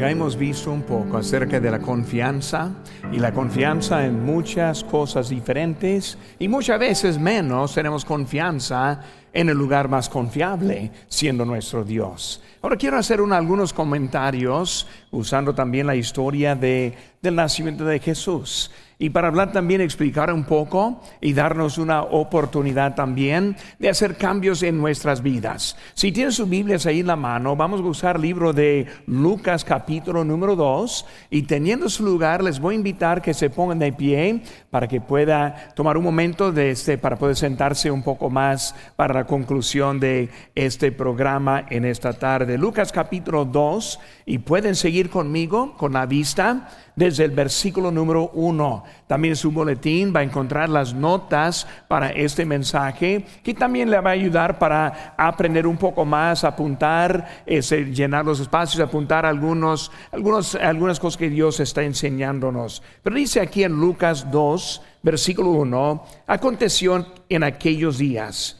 ya hemos visto un poco acerca de la confianza y la confianza en muchas cosas diferentes y muchas veces menos tenemos confianza en el lugar más confiable, siendo nuestro Dios. Ahora quiero hacer algunos comentarios usando también la historia de, del nacimiento de Jesús. Y para hablar también, explicar un poco y darnos una oportunidad también de hacer cambios en nuestras vidas. Si tienen sus Biblias ahí en la mano, vamos a usar el libro de Lucas capítulo número 2 y teniendo su lugar les voy a invitar que se pongan de pie para que pueda tomar un momento de este, para poder sentarse un poco más para conclusión de este programa en esta tarde. Lucas capítulo 2 y pueden seguir conmigo con la vista desde el versículo número uno. También en su boletín va a encontrar las notas para este mensaje, que también le va a ayudar para aprender un poco más, apuntar, llenar los espacios, apuntar algunos, algunos, algunas cosas que Dios está enseñándonos. Pero dice aquí en Lucas 2, versículo 1, aconteció en aquellos días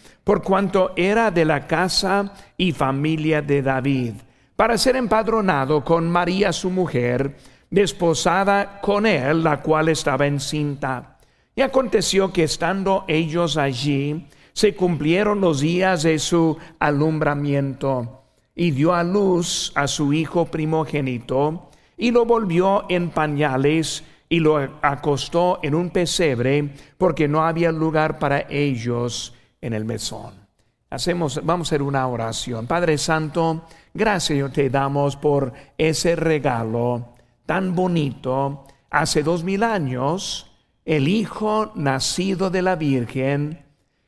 por cuanto era de la casa y familia de David, para ser empadronado con María su mujer, desposada con él, la cual estaba encinta. Y aconteció que estando ellos allí, se cumplieron los días de su alumbramiento, y dio a luz a su hijo primogénito, y lo volvió en pañales, y lo acostó en un pesebre, porque no había lugar para ellos en el mesón. Hacemos, vamos a hacer una oración. Padre Santo, gracias te damos por ese regalo tan bonito, hace dos mil años, el Hijo nacido de la Virgen,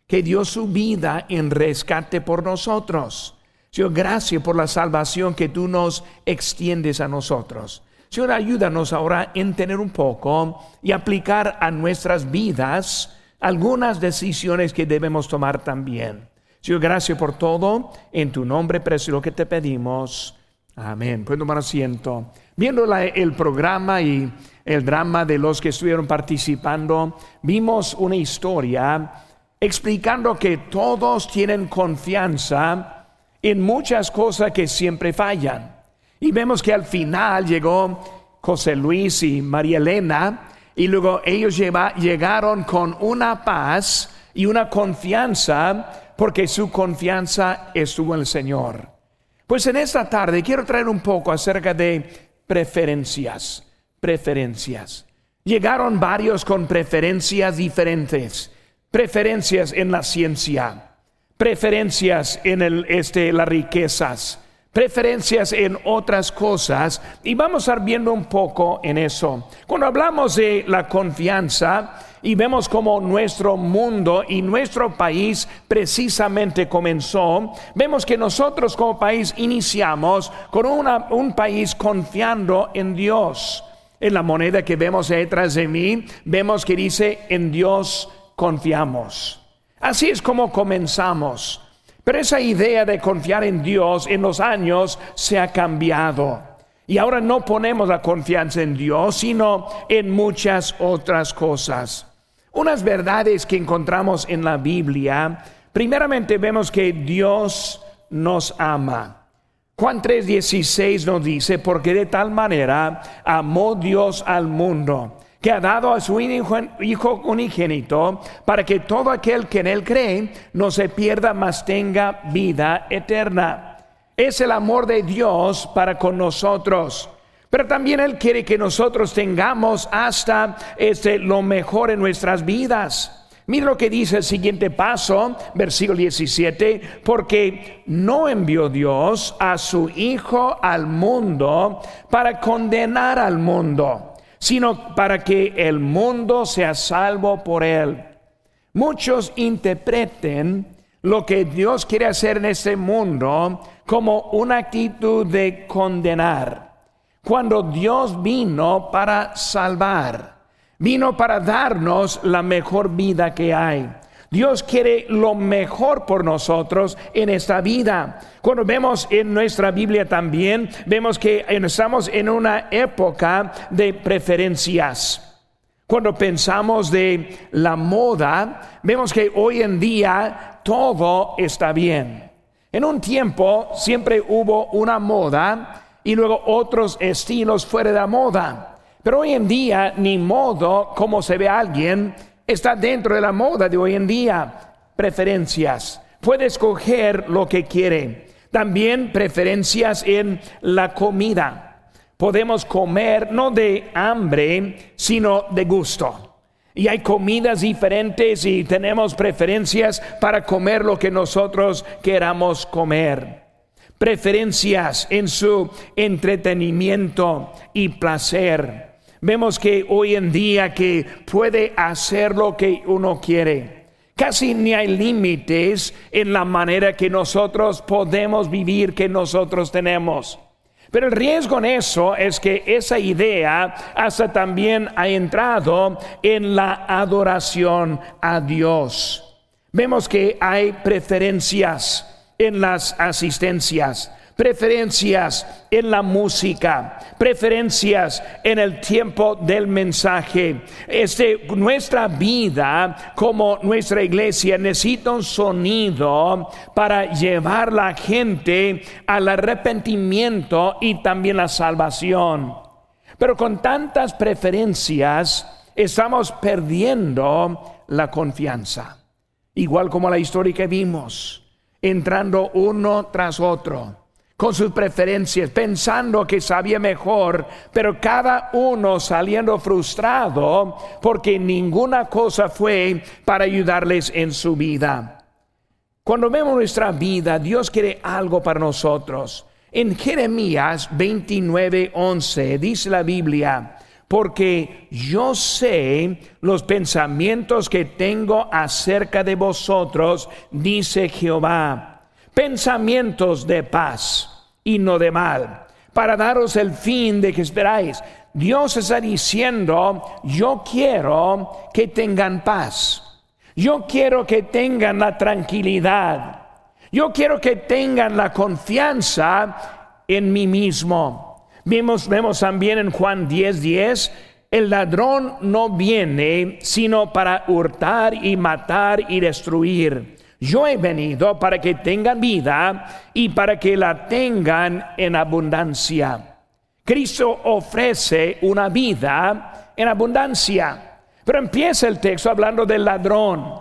que dio su vida en rescate por nosotros. Señor, gracias por la salvación que tú nos extiendes a nosotros. Señor, ayúdanos ahora a entender un poco y aplicar a nuestras vidas algunas decisiones que debemos tomar también. Señor, gracias por todo. En tu nombre precioso que te pedimos. Amén. Pueden tomar asiento. Viendo el programa y el drama de los que estuvieron participando, vimos una historia explicando que todos tienen confianza en muchas cosas que siempre fallan. Y vemos que al final llegó José Luis y María Elena y luego ellos llegaron con una paz y una confianza porque su confianza estuvo en el Señor. Pues en esta tarde quiero traer un poco acerca de preferencias, preferencias. Llegaron varios con preferencias diferentes, preferencias en la ciencia, preferencias en el, este, las riquezas, preferencias en otras cosas y vamos a ir viendo un poco en eso. Cuando hablamos de la confianza, y vemos como nuestro mundo y nuestro país precisamente comenzó, vemos que nosotros como país iniciamos con un país confiando en Dios. En la moneda que vemos detrás de mí, vemos que dice, en Dios confiamos. Así es como comenzamos. Pero esa idea de confiar en Dios en los años se ha cambiado. Y ahora no ponemos la confianza en Dios, sino en muchas otras cosas. Unas verdades que encontramos en la Biblia, primeramente vemos que Dios nos ama. Juan 3:16 nos dice, porque de tal manera amó Dios al mundo, que ha dado a su Hijo unigénito, para que todo aquel que en Él cree no se pierda, mas tenga vida eterna. Es el amor de Dios para con nosotros. Pero también Él quiere que nosotros tengamos hasta este, lo mejor en nuestras vidas. Mira lo que dice el siguiente paso, versículo 17, porque no envió Dios a su Hijo al mundo para condenar al mundo, sino para que el mundo sea salvo por él. Muchos interpreten lo que Dios quiere hacer en este mundo como una actitud de condenar cuando Dios vino para salvar, vino para darnos la mejor vida que hay. Dios quiere lo mejor por nosotros en esta vida. Cuando vemos en nuestra Biblia también, vemos que estamos en una época de preferencias. Cuando pensamos de la moda, vemos que hoy en día todo está bien. En un tiempo siempre hubo una moda y luego otros estilos fuera de la moda. Pero hoy en día ni modo como se ve alguien está dentro de la moda de hoy en día. Preferencias. Puede escoger lo que quiere. También preferencias en la comida. Podemos comer no de hambre, sino de gusto. Y hay comidas diferentes y tenemos preferencias para comer lo que nosotros queramos comer. Preferencias en su entretenimiento y placer. Vemos que hoy en día que puede hacer lo que uno quiere. Casi ni hay límites en la manera que nosotros podemos vivir, que nosotros tenemos. Pero el riesgo en eso es que esa idea hasta también ha entrado en la adoración a Dios. Vemos que hay preferencias en las asistencias preferencias en la música, preferencias en el tiempo del mensaje. Este, nuestra vida como nuestra iglesia necesita un sonido para llevar la gente al arrepentimiento y también la salvación. Pero con tantas preferencias estamos perdiendo la confianza. Igual como la historia que vimos, entrando uno tras otro con sus preferencias, pensando que sabía mejor, pero cada uno saliendo frustrado porque ninguna cosa fue para ayudarles en su vida. Cuando vemos nuestra vida, Dios quiere algo para nosotros. En Jeremías 29:11 dice la Biblia, porque yo sé los pensamientos que tengo acerca de vosotros, dice Jehová, pensamientos de paz y no de mal, para daros el fin de que esperáis. Dios está diciendo, yo quiero que tengan paz. Yo quiero que tengan la tranquilidad. Yo quiero que tengan la confianza en mí mismo. Vemos, también en Juan 10:10, 10, el ladrón no viene sino para hurtar y matar y destruir. Yo he venido para que tengan vida y para que la tengan en abundancia. Cristo ofrece una vida en abundancia. Pero empieza el texto hablando del ladrón.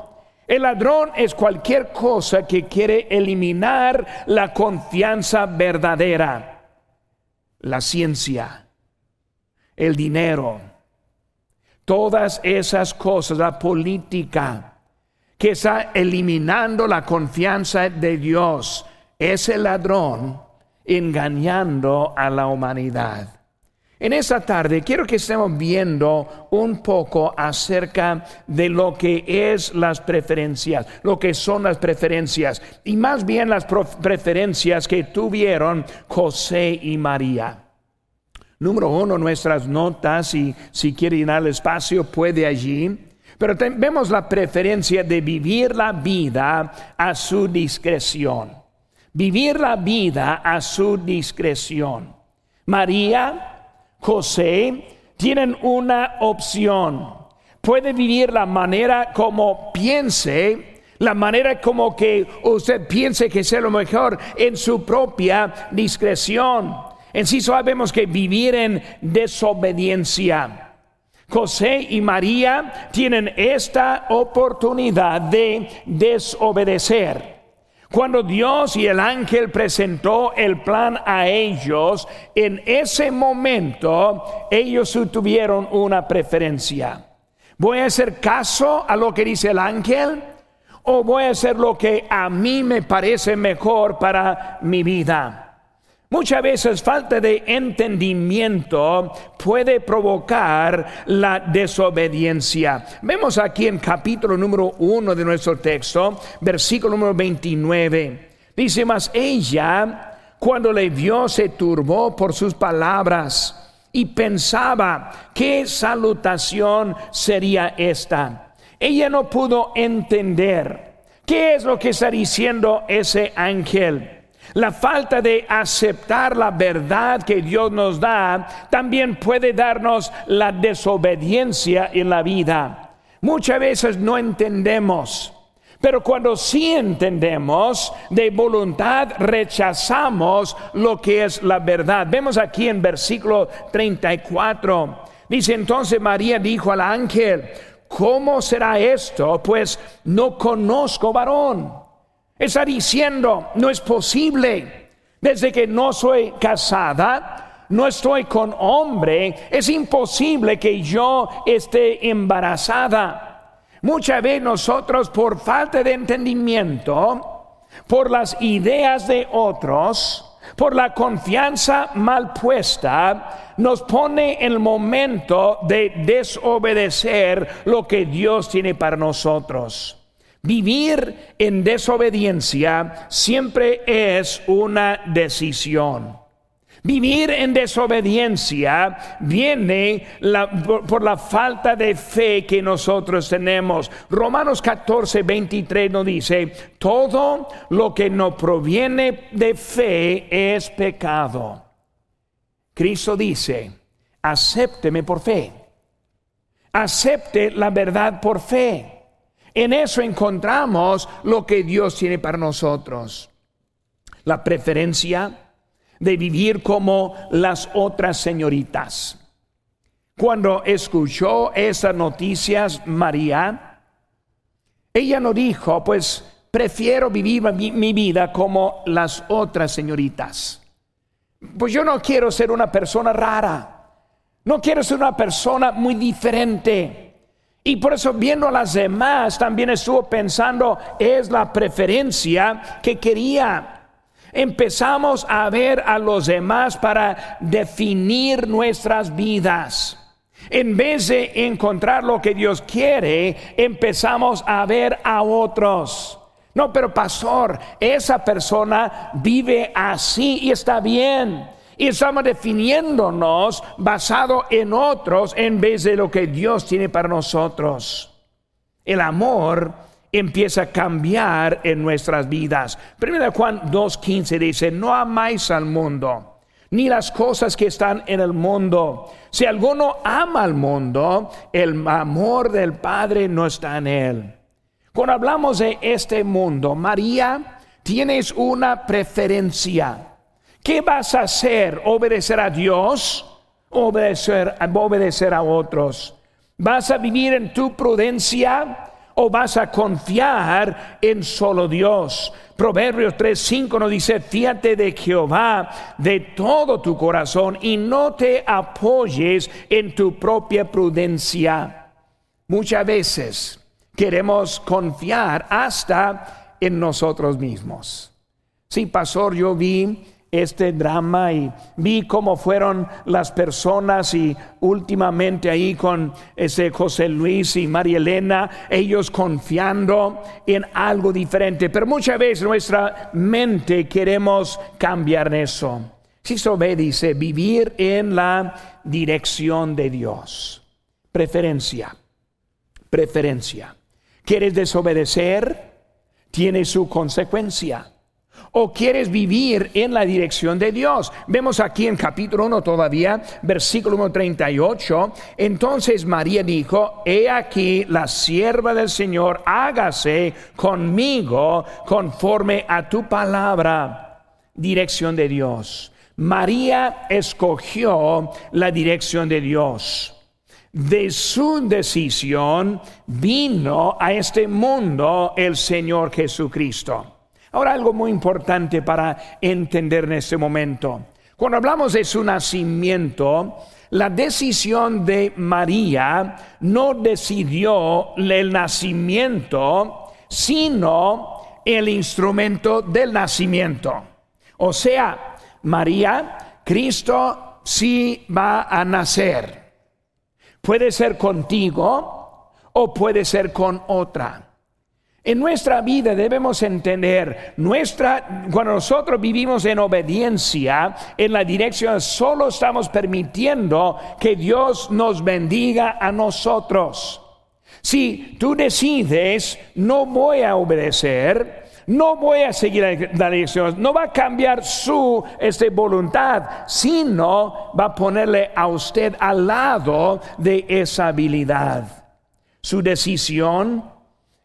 El ladrón es cualquier cosa que quiere eliminar la confianza verdadera, la ciencia, el dinero, todas esas cosas, la política que está eliminando la confianza de Dios, ese ladrón engañando a la humanidad. En esta tarde quiero que estemos viendo un poco acerca de lo que es las preferencias, lo que son las preferencias, y más bien las preferencias que tuvieron José y María. Número uno, nuestras notas, y si quiere ir al espacio, puede allí. Pero vemos la preferencia de vivir la vida a su discreción. Vivir la vida a su discreción. María, José, tienen una opción. Puede vivir la manera como piense, la manera como que usted piense que sea lo mejor en su propia discreción. En sí sabemos que vivir en desobediencia. José y María tienen esta oportunidad de desobedecer. Cuando Dios y el ángel presentó el plan a ellos, en ese momento ellos tuvieron una preferencia. ¿Voy a hacer caso a lo que dice el ángel? ¿O voy a hacer lo que a mí me parece mejor para mi vida? Muchas veces falta de entendimiento puede provocar la desobediencia. Vemos aquí en capítulo número uno de nuestro texto, versículo número 29. Dice más, ella cuando le vio se turbó por sus palabras y pensaba qué salutación sería esta. Ella no pudo entender qué es lo que está diciendo ese ángel. La falta de aceptar la verdad que Dios nos da también puede darnos la desobediencia en la vida. Muchas veces no entendemos pero cuando sí entendemos de voluntad, rechazamos lo que es la verdad. Vemos aquí en versículo 34. Dice entonces María dijo al ángel, ¿cómo será esto? Pues no conozco varón. Está diciendo, no es posible. Desde que no soy casada, no estoy con hombre, es imposible que yo esté embarazada. Muchas veces nosotros por falta de entendimiento, por las ideas de otros, por la confianza mal puesta, nos pone el momento de desobedecer lo que Dios tiene para nosotros. Vivir en desobediencia siempre es una decisión. Vivir en desobediencia viene por, la falta de fe que nosotros tenemos. Romanos 14, 23 nos dice, todo lo que no proviene de fe es pecado. Cristo dice, acépteme por fe. Acepte la verdad por fe. En eso encontramos lo que Dios tiene para nosotros. La preferencia de vivir como las otras señoritas. Cuando escuchó esas noticias María, ella no dijo, pues prefiero vivir mi, vida como las otras señoritas. Pues yo no quiero ser una persona rara, no quiero ser una persona muy diferente. Y por eso viendo a las demás también estuvo pensando, es la preferencia que quería empezamos a ver a los demás para definir nuestras vidas. En vez de encontrar lo que Dios quiere, empezamos a ver a otros. No, pero pastor, esa persona vive así y está bien. Y estamos definiéndonos basado en otros en vez de lo que Dios tiene para nosotros. El amor empieza a cambiar en nuestras vidas. Primera Juan 2.15 dice, no amáis al mundo, ni las cosas que están en el mundo. Si alguno ama al mundo, el amor del Padre no está en él. Cuando hablamos de este mundo, María, tienes una preferencia. ¿Qué vas a hacer? ¿Obedecer a Dios? ¿Obedecer, obedecer a otros? ¿Vas a vivir en tu prudencia? o vas a confiar en solo Dios. Proverbios 3:5 nos dice, fíate de Jehová de todo tu corazón y no te apoyes en tu propia prudencia. Muchas veces queremos confiar hasta en nosotros mismos. Sí, pastor, yo vi este drama y vi cómo fueron las personas y últimamente ahí con ese José Luis y María Elena, ellos confiando en algo diferente. Pero muchas veces nuestra mente queremos cambiar eso. Se ve, dice, vivir en la dirección de Dios. Preferencia, preferencia. ¿Quieres desobedecer? Tiene su consecuencia o quieres vivir en la dirección de Dios. Vemos aquí en capítulo 1 todavía, versículo 38. Entonces María dijo, he aquí la sierva del Señor, hágase conmigo conforme a tu palabra. Dirección de Dios. María escogió la dirección de Dios. De su decisión vino a este mundo el Señor Jesucristo. Ahora algo muy importante para entender en este momento. Cuando hablamos de su nacimiento, la decisión de María no decidió el nacimiento, sino el instrumento del nacimiento. O sea, María, Cristo sí va a nacer. Puede ser contigo o puede ser con otra. En nuestra vida debemos entender, nuestra, cuando nosotros vivimos en obediencia, en la dirección, solo estamos permitiendo que Dios nos bendiga a nosotros. Si tú decides, no voy a obedecer, no voy a seguir la dirección, no va a cambiar su este, voluntad, sino va a ponerle a usted al lado de esa habilidad. Su decisión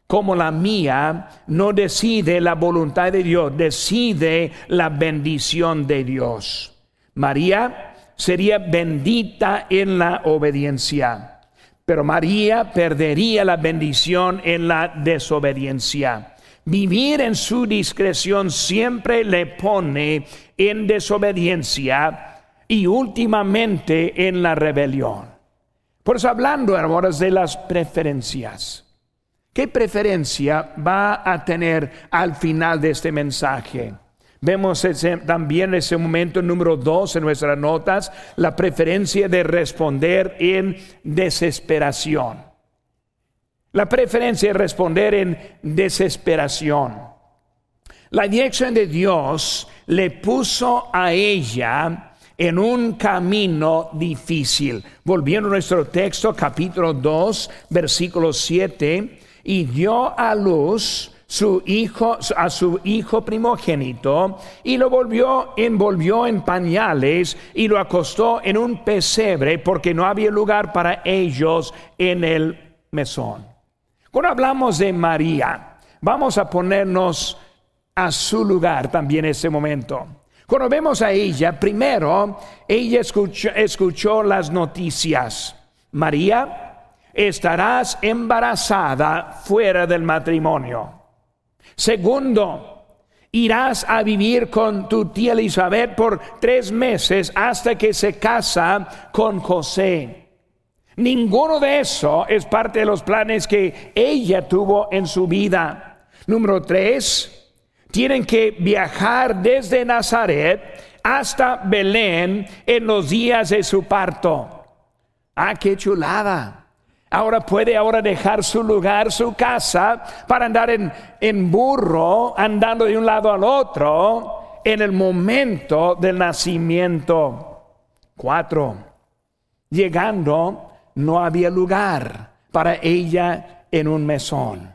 como la mía no decide la voluntad de Dios, decide la bendición de Dios. María sería bendita en la obediencia, pero María perdería la bendición en la desobediencia. Vivir en su discreción siempre le pone en desobediencia y últimamente en la rebelión. Por eso hablando, hermanos, de las preferencias. ¿Qué preferencia va a tener al final de este mensaje? Vemos ese, también ese momento número dos en nuestras notas, la preferencia de responder en desesperación. La preferencia de responder en desesperación. La dirección de Dios le puso a ella en un camino difícil. Volviendo a nuestro texto, capítulo 2, versículo 7 y dio a luz su hijo a su hijo primogénito y lo volvió envolvió en pañales y lo acostó en un pesebre porque no había lugar para ellos en el mesón. Cuando hablamos de María, vamos a ponernos a su lugar también en este momento. Cuando vemos a ella, primero, ella escuchó, escuchó las noticias. María estarás embarazada fuera del matrimonio. Segundo, irás a vivir con tu tía Elizabeth por tres meses hasta que se casa con José. Ninguno de eso es parte de los planes que ella tuvo en su vida. Número tres, tienen que viajar desde Nazaret hasta Belén en los días de su parto. Ah, qué chulada. Ahora puede ahora dejar su lugar, su casa, para andar en, en burro, andando de un lado al otro, en el momento del nacimiento. Cuatro. Llegando, no había lugar para ella en un mesón.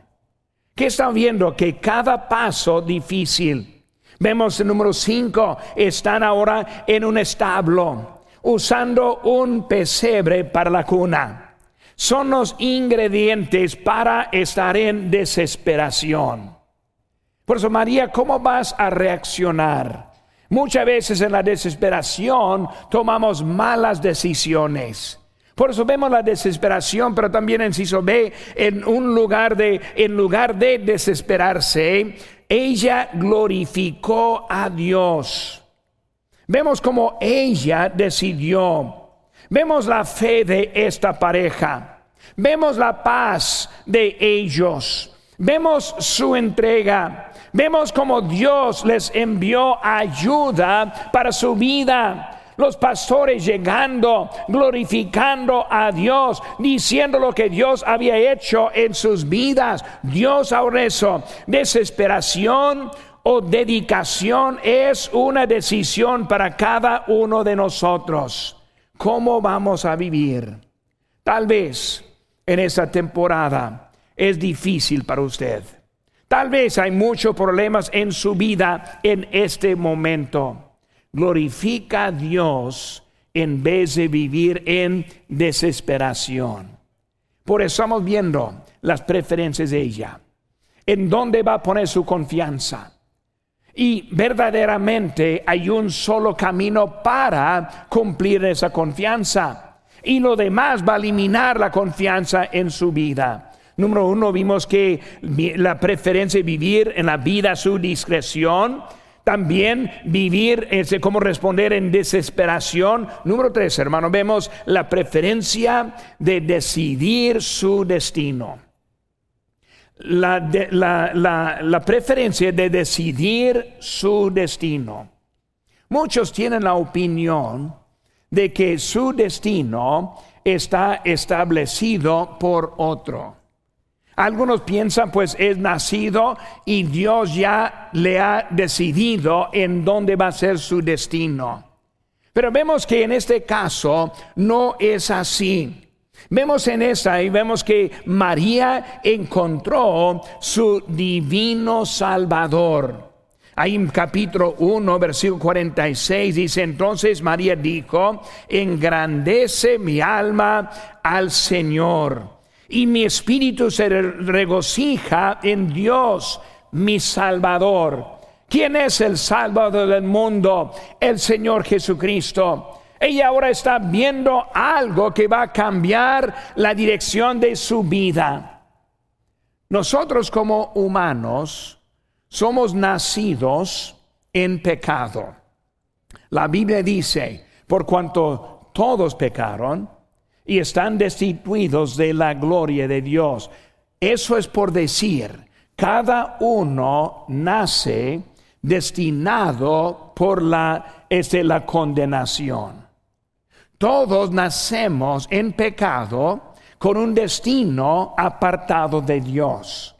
¿Qué están viendo? Que cada paso difícil. Vemos el número cinco, están ahora en un establo, usando un pesebre para la cuna son los ingredientes para estar en desesperación. Por eso, María, ¿cómo vas a reaccionar? Muchas veces en la desesperación tomamos malas decisiones. Por eso vemos la desesperación, pero también en Ciso B, en un lugar de, en lugar de desesperarse, ella glorificó a Dios. Vemos como ella decidió Vemos la fe de esta pareja. Vemos la paz de ellos. Vemos su entrega. Vemos como Dios les envió ayuda para su vida. Los pastores llegando, glorificando a Dios, diciendo lo que Dios había hecho en sus vidas. Dios ahora eso, desesperación o dedicación es una decisión para cada uno de nosotros cómo vamos a vivir. Tal vez en esta temporada es difícil para usted. Tal vez hay muchos problemas en su vida en este momento. Glorifica a Dios en vez de vivir en desesperación. Por eso estamos viendo las preferencias de ella. ¿En dónde va a poner su confianza? Y verdaderamente hay un solo camino para cumplir esa confianza. Y lo demás va a eliminar la confianza en su vida. Número uno, vimos que la preferencia de vivir en la vida a su discreción. También vivir, ese, cómo responder en desesperación. Número tres, hermano, vemos la preferencia de decidir su destino la, preferencia de decidir su destino. Muchos tienen la opinión de que su destino está establecido por otro. Algunos piensan pues es nacido y Dios ya le ha decidido en dónde va a ser su destino. Pero vemos que en este caso no es así. Vemos en esta y vemos que María encontró su divino Salvador. Ahí en capítulo 1, versículo 46 dice, entonces María dijo, engrandece mi alma al Señor y mi espíritu se regocija en Dios, mi Salvador. ¿Quién es el Salvador del mundo? El Señor Jesucristo. Ella ahora está viendo algo que va a cambiar la dirección de su vida. Nosotros como humanos somos nacidos en pecado. La Biblia dice, por cuanto todos pecaron y están destituidos de la gloria de Dios. Eso es por decir, cada uno nace destinado por la, este, la condenación. Todos nacemos en pecado con un destino apartado de Dios.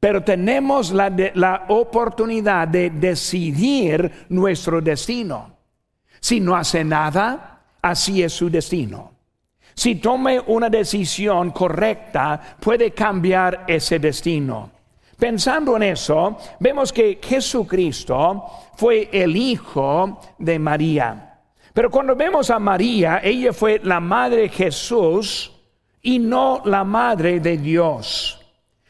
Pero tenemos la, oportunidad de decidir nuestro destino. Si no hace nada, así es su destino. Si tome una decisión correcta, puede cambiar ese destino. Pensando en eso, vemos que Jesucristo fue el hijo de María. Pero cuando vemos a María, ella fue la madre de Jesús y no la madre de Dios.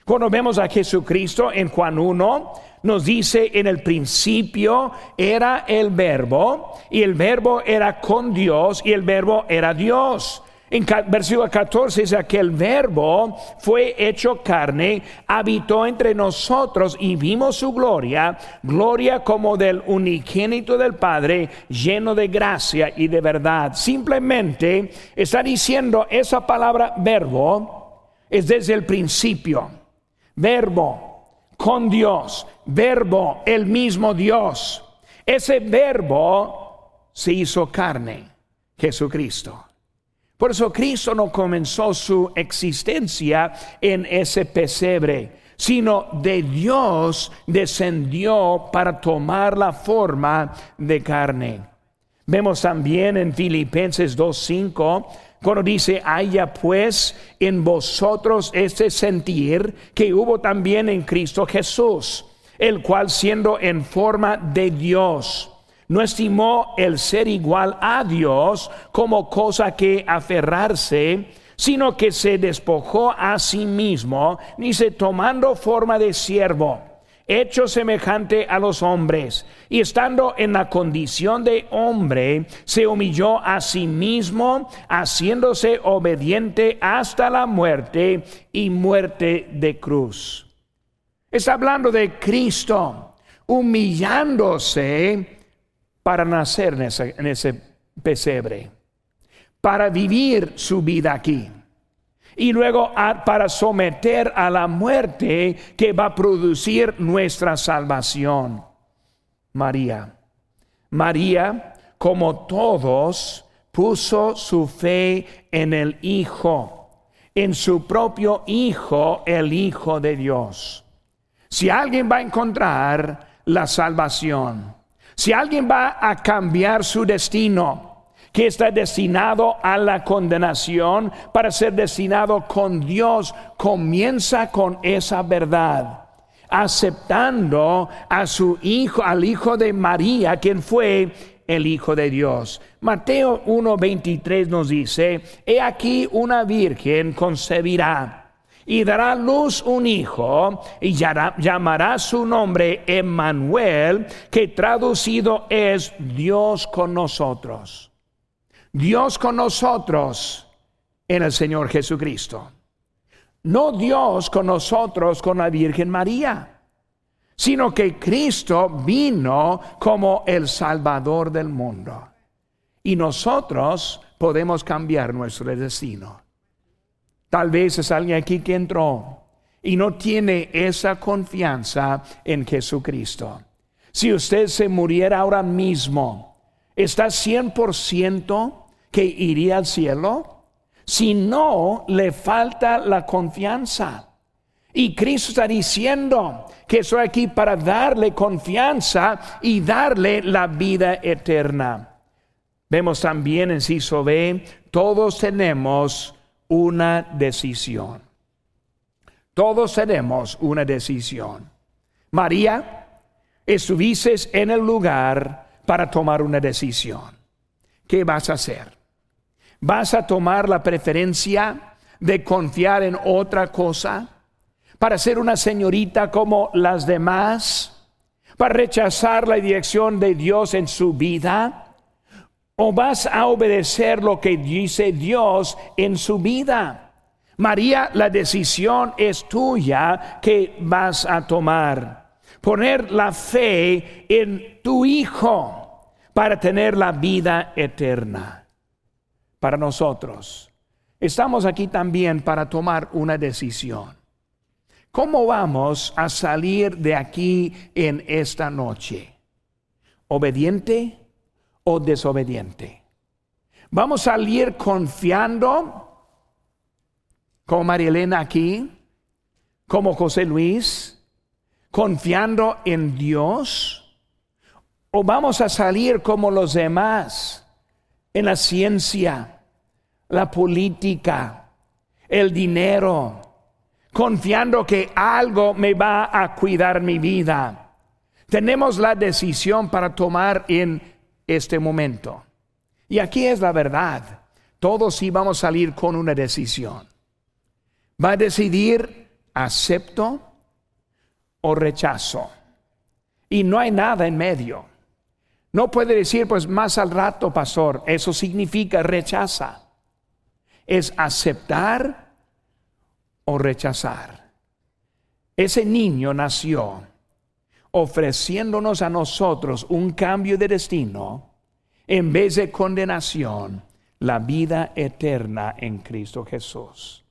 Cuando vemos a Jesucristo en Juan 1, nos dice en el principio era el verbo y el verbo era con Dios y el verbo era Dios. En versículo 14 dice que el verbo fue hecho carne, habitó entre nosotros y vimos su gloria, gloria como del unigénito del Padre, lleno de gracia y de verdad. Simplemente está diciendo esa palabra verbo es desde el principio verbo con Dios, verbo el mismo Dios. Ese verbo se hizo carne, Jesucristo. Por eso Cristo no comenzó su existencia en ese pesebre, sino de Dios descendió para tomar la forma de carne. Vemos también en Filipenses 2.5 cuando dice, haya pues en vosotros ese sentir que hubo también en Cristo Jesús, el cual siendo en forma de Dios, no estimó el ser igual a Dios como cosa que aferrarse, sino que se despojó a sí mismo, ni se tomando forma de siervo hecho semejante a los hombres, y estando en la condición de hombre, se humilló a sí mismo, haciéndose obediente hasta la muerte y muerte de cruz. Está hablando de Cristo humillándose para nacer en ese, pesebre, para vivir su vida aquí y luego para someter a la muerte que va a producir nuestra salvación. María. María, como todos, puso su fe en el Hijo, en su propio Hijo, el Hijo de Dios. Si alguien va a encontrar la salvación, si alguien va a cambiar su destino, que está destinado a la condenación para ser destinado con Dios, comienza con esa verdad, aceptando a su hijo, al hijo de María, quien fue el Hijo de Dios. Mateo 1:23 nos dice, He aquí una virgen concebirá y dará luz un hijo y llamará su nombre Emmanuel, que traducido es Dios con nosotros. Dios con nosotros en el Señor Jesucristo. No Dios con nosotros con la Virgen María, sino que Cristo vino como el Salvador del mundo. Y nosotros podemos cambiar nuestro destino. Tal vez es alguien aquí que entró y no tiene esa confianza en Jesucristo. Si usted se muriera ahora mismo, ¿está 100% que iría al cielo? Si no, le falta la confianza. Y Cristo está diciendo que estoy aquí para darle confianza y darle la vida eterna. Vemos también en Ciso B, todos tenemos una decisión. Todos tenemos una decisión. María, estuviste en el lugar para tomar una decisión. ¿Qué vas a hacer? ¿Vas a tomar la preferencia de confiar en otra cosa? ¿Para ser una señorita como las demás? ¿Para rechazar la dirección de Dios en su vida? ¿O vas a obedecer lo que dice Dios en su vida? María, la decisión es tuya que vas a tomar. Poner la fe en tu Hijo para tener la vida eterna. Para nosotros, estamos aquí también para tomar una decisión. ¿Cómo vamos a salir de aquí en esta noche? ¿Obediente o desobediente? ¿Vamos a salir confiando como María Elena aquí, como José Luis, confiando en Dios? ¿O vamos a salir como los demás en la ciencia, la política, el dinero? confiando que algo me va a cuidar mi vida. Tenemos la decisión para tomar en este momento. Y aquí es la verdad. Todos sí vamos a salir con una decisión. Va a decidir acepto o rechazo. Y no hay nada en medio. No puede decir, pues más al rato, pastor. Eso significa rechaza. Es aceptar o rechazar. Ese niño nació ofreciéndonos a nosotros un cambio de destino en vez de condenación, la vida eterna en Cristo Jesús.